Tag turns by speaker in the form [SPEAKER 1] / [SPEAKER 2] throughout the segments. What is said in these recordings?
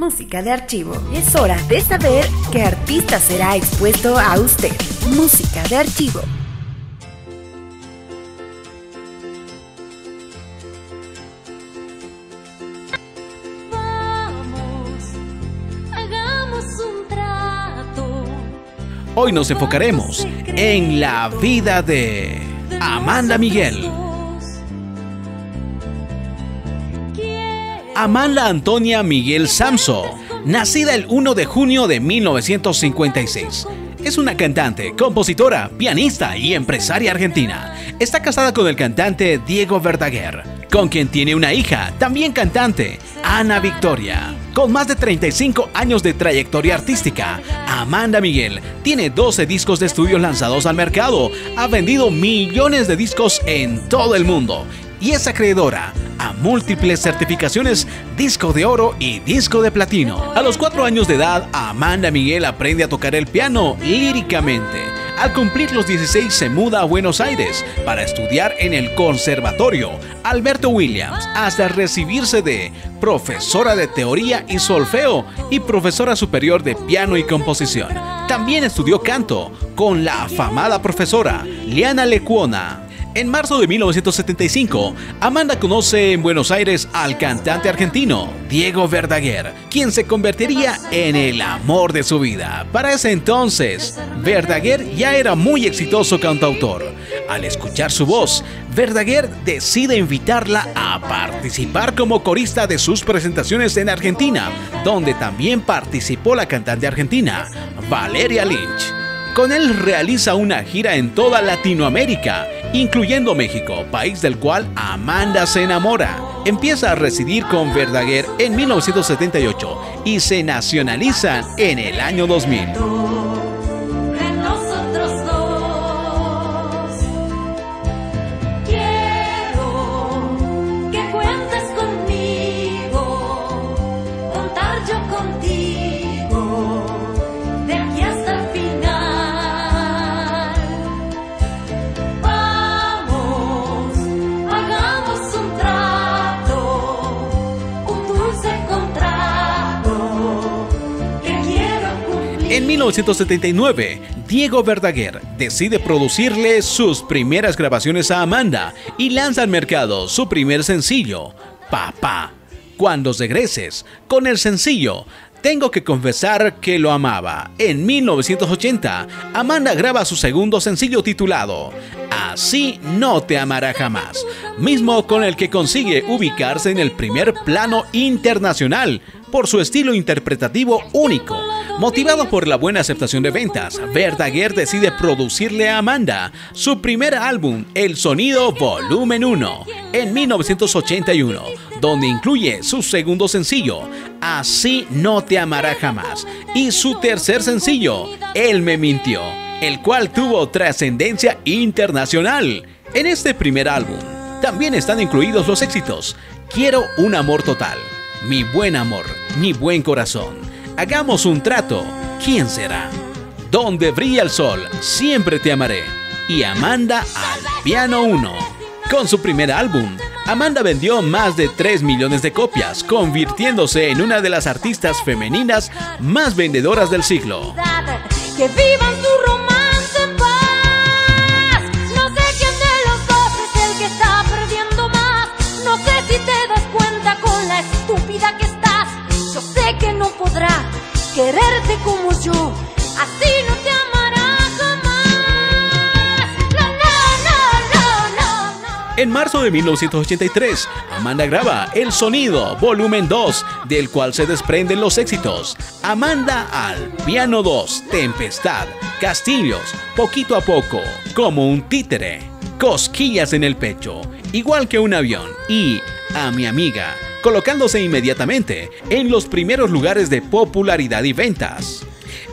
[SPEAKER 1] Música de archivo. Es hora de saber qué artista será expuesto a usted. Música de archivo.
[SPEAKER 2] Hoy nos enfocaremos en la vida de Amanda Miguel. Amanda Antonia Miguel Samso, nacida el 1 de junio de 1956. Es una cantante, compositora, pianista y empresaria argentina. Está casada con el cantante Diego Verdaguer, con quien tiene una hija, también cantante, Ana Victoria. Con más de 35 años de trayectoria artística, Amanda Miguel tiene 12 discos de estudio lanzados al mercado, ha vendido millones de discos en todo el mundo y es acreedora a múltiples certificaciones disco de oro y disco de platino. A los cuatro años de edad, Amanda Miguel aprende a tocar el piano líricamente. Al cumplir los 16 se muda a Buenos Aires para estudiar en el Conservatorio Alberto Williams hasta recibirse de profesora de teoría y solfeo y profesora superior de piano y composición. También estudió canto con la afamada profesora Liana Lecuona. En marzo de 1975, Amanda conoce en Buenos Aires al cantante argentino Diego Verdaguer, quien se convertiría en el amor de su vida. Para ese entonces, Verdaguer ya era muy exitoso cantautor. Al escuchar su voz, Verdaguer decide invitarla a participar como corista de sus presentaciones en Argentina, donde también participó la cantante argentina, Valeria Lynch. Con él realiza una gira en toda Latinoamérica, incluyendo México, país del cual Amanda se enamora. Empieza a residir con Verdaguer en 1978 y se nacionalizan en el año 2000. En 1979, Diego Verdaguer decide producirle sus primeras grabaciones a Amanda y lanza al mercado su primer sencillo, Papá. Cuando regreses, con el sencillo, tengo que confesar que lo amaba. En 1980, Amanda graba su segundo sencillo titulado Así no te amará jamás, mismo con el que consigue ubicarse en el primer plano internacional por su estilo interpretativo único Motivado por la buena aceptación de ventas, Verdaguer decide producirle a Amanda su primer álbum, El Sonido Volumen 1, en 1981, donde incluye su segundo sencillo, Así no te amará jamás, y su tercer sencillo, Él me mintió, el cual tuvo trascendencia internacional. En este primer álbum también están incluidos los éxitos Quiero un amor total, Mi buen amor, Mi buen corazón, Hagamos un trato. ¿Quién será? Donde brilla el sol, siempre te amaré. Y Amanda al piano 1. Con su primer álbum, Amanda vendió más de 3 millones de copias, convirtiéndose en una de las artistas femeninas más vendedoras del siglo.
[SPEAKER 3] Que vivan su romance en paz. No sé quién de los dos es el que está perdiendo más. No sé si te das cuenta con la estúpida que estás. Yo sé que no podrá quererte como yo, así no te amará
[SPEAKER 2] En marzo de 1983, Amanda graba El Sonido, volumen 2, del cual se desprenden los éxitos Amanda al piano 2, Tempestad, Castillos, Poquito a Poco, Como un títere, Cosquillas en el pecho, igual que un avión y A mi amiga colocándose inmediatamente en los primeros lugares de popularidad y ventas.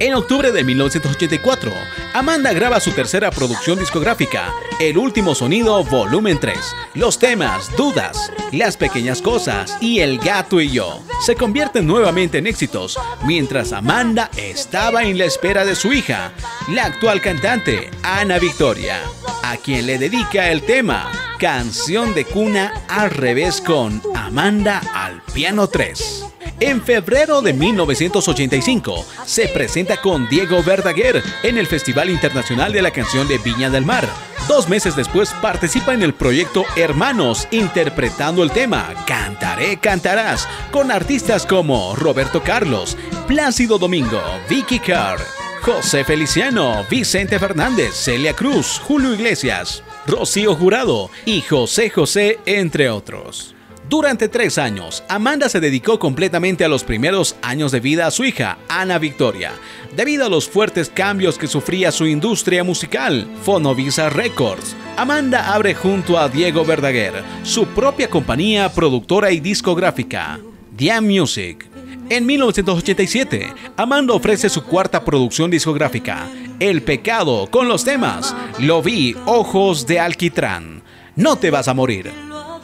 [SPEAKER 2] En octubre de 1984, Amanda graba su tercera producción discográfica, El Último Sonido Volumen 3. Los temas Dudas, Las Pequeñas Cosas y El Gato y Yo se convierten nuevamente en éxitos, mientras Amanda estaba en la espera de su hija, la actual cantante Ana Victoria, a quien le dedica el tema Canción de cuna al revés con Amanda al piano 3. En febrero de 1985 se presenta con Diego Verdaguer en el Festival Internacional de la Canción de Viña del Mar. Dos meses después participa en el proyecto Hermanos interpretando el tema Cantaré, cantarás con artistas como Roberto Carlos, Plácido Domingo, Vicky Carr, José Feliciano, Vicente Fernández, Celia Cruz, Julio Iglesias, Rocío Jurado y José José, entre otros. Durante tres años, Amanda se dedicó completamente a los primeros años de vida a su hija, Ana Victoria, debido a los fuertes cambios que sufría su industria musical, Fonovisa Records. Amanda abre junto a Diego Verdaguer su propia compañía productora y discográfica, Diam Music, en 1987, Amanda ofrece su cuarta producción discográfica, El Pecado, con los temas Lo vi, Ojos de Alquitrán, No te vas a morir,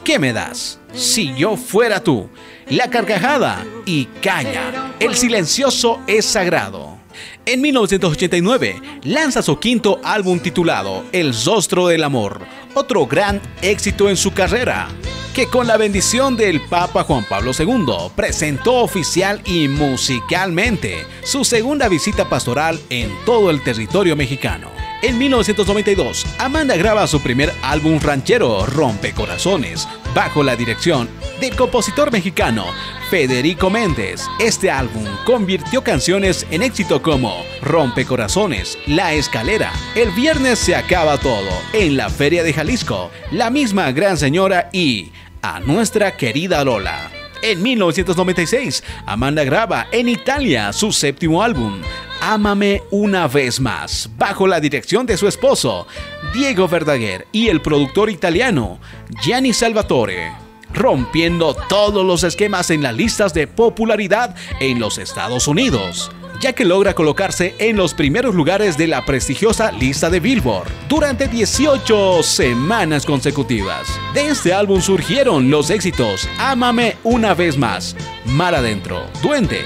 [SPEAKER 2] ¿Qué me das? Si yo fuera tú, La Carcajada y Calla, El Silencioso es Sagrado. En 1989 lanza su quinto álbum titulado El Rostro del Amor, otro gran éxito en su carrera que con la bendición del Papa Juan Pablo II presentó oficial y musicalmente su segunda visita pastoral en todo el territorio mexicano. En 1992, Amanda graba su primer álbum ranchero, Rompe Corazones, bajo la dirección del compositor mexicano Federico Méndez. Este álbum convirtió canciones en éxito como Rompe Corazones, La Escalera, El Viernes se acaba todo, En la Feria de Jalisco, La misma Gran Señora y A nuestra querida Lola. En 1996, Amanda graba en Italia su séptimo álbum, Ámame una vez más, bajo la dirección de su esposo, Diego Verdaguer, y el productor italiano, Gianni Salvatore, rompiendo todos los esquemas en las listas de popularidad en los Estados Unidos ya que logra colocarse en los primeros lugares de la prestigiosa lista de Billboard durante 18 semanas consecutivas. De este álbum surgieron los éxitos Ámame una vez más, Mar Adentro, Duende,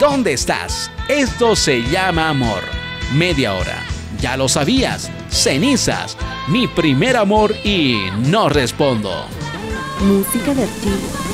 [SPEAKER 2] ¿Dónde estás? Esto se llama amor. Media hora. Ya lo sabías. Cenizas. Mi primer amor y no respondo.
[SPEAKER 1] Música de archivo.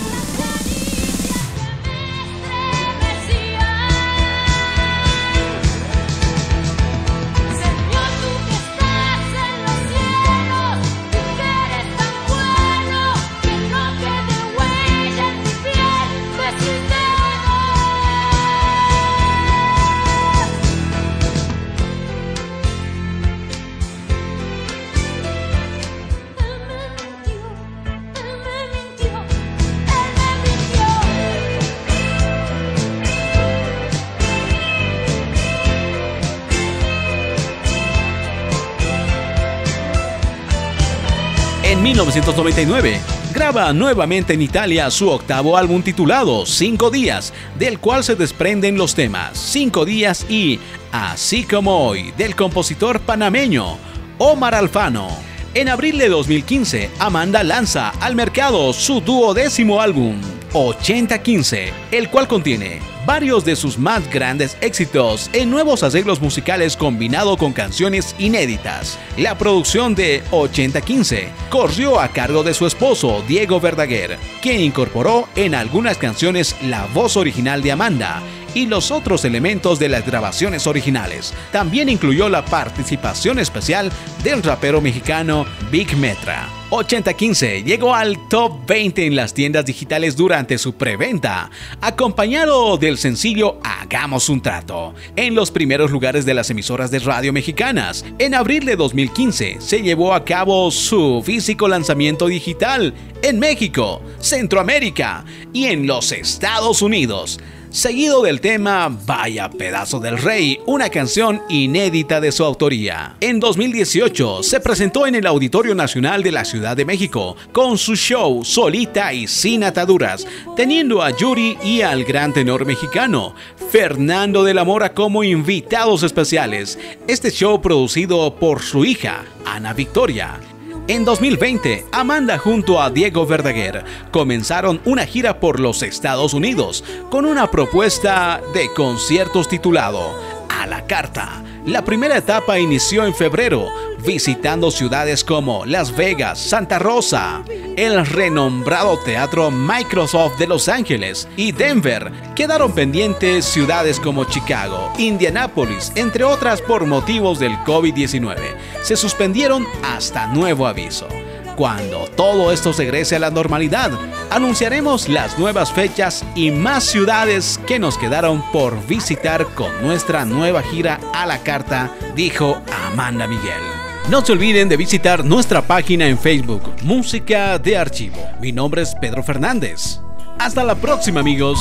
[SPEAKER 2] 1999, graba nuevamente en Italia su octavo álbum titulado Cinco Días, del cual se desprenden los temas Cinco Días y Así como hoy, del compositor panameño Omar Alfano. En abril de 2015, Amanda lanza al mercado su duodécimo álbum, 8015, el cual contiene varios de sus más grandes éxitos en nuevos arreglos musicales combinado con canciones inéditas. La producción de 8015 corrió a cargo de su esposo Diego Verdaguer, quien incorporó en algunas canciones la voz original de Amanda y los otros elementos de las grabaciones originales. También incluyó la participación especial del rapero mexicano Big Metra. 8015 llegó al top 20 en las tiendas digitales durante su preventa, acompañado del sencillo Hagamos un trato, en los primeros lugares de las emisoras de radio mexicanas. En abril de 2015 se llevó a cabo su físico lanzamiento digital en México, Centroamérica y en los Estados Unidos seguido del tema Vaya pedazo del rey, una canción inédita de su autoría. En 2018 se presentó en el Auditorio Nacional de la Ciudad de México con su show Solita y sin ataduras, teniendo a Yuri y al gran tenor mexicano Fernando de la Mora como invitados especiales. Este show producido por su hija, Ana Victoria, en 2020, Amanda junto a Diego Verdaguer comenzaron una gira por los Estados Unidos con una propuesta de conciertos titulado A la Carta. La primera etapa inició en febrero, visitando ciudades como Las Vegas, Santa Rosa, el renombrado Teatro Microsoft de Los Ángeles y Denver. Quedaron pendientes ciudades como Chicago, Indianápolis, entre otras por motivos del COVID-19. Se suspendieron hasta nuevo aviso. Cuando todo esto regrese a la normalidad, anunciaremos las nuevas fechas y más ciudades que nos quedaron por visitar con nuestra nueva gira a la carta, dijo Amanda Miguel. No se olviden de visitar nuestra página en Facebook, Música de Archivo. Mi nombre es Pedro Fernández. Hasta la próxima amigos.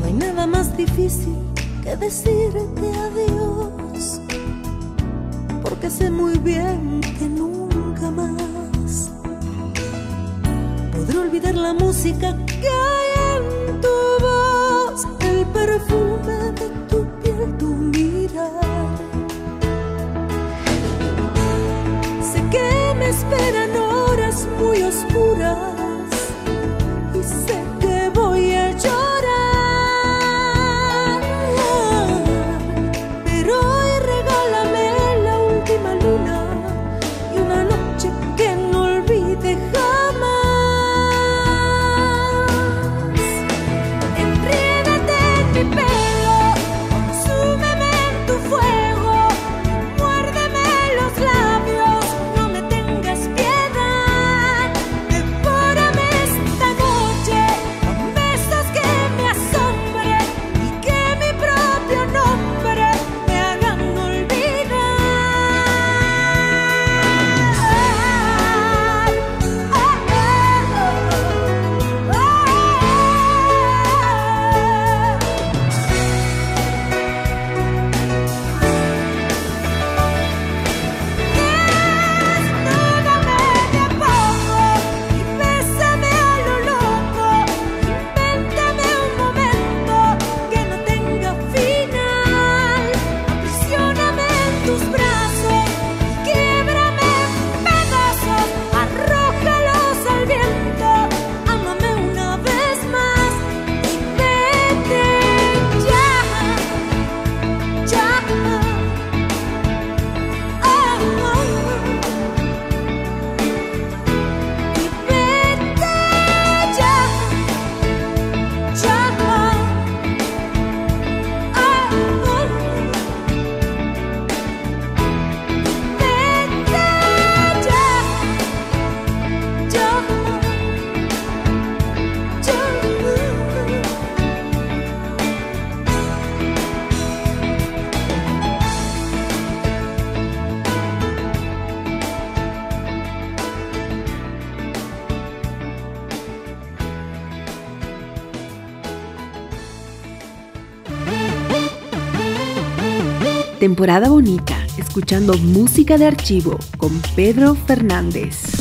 [SPEAKER 4] No hay nada más difícil que decirte sé muy bien que nunca más podré olvidar la música que hay en tu voz, el perfume de tu piel, tu mirar. Sé que me esperan horas muy oscuras y sé
[SPEAKER 1] Temporada bonita, escuchando música de archivo con Pedro Fernández.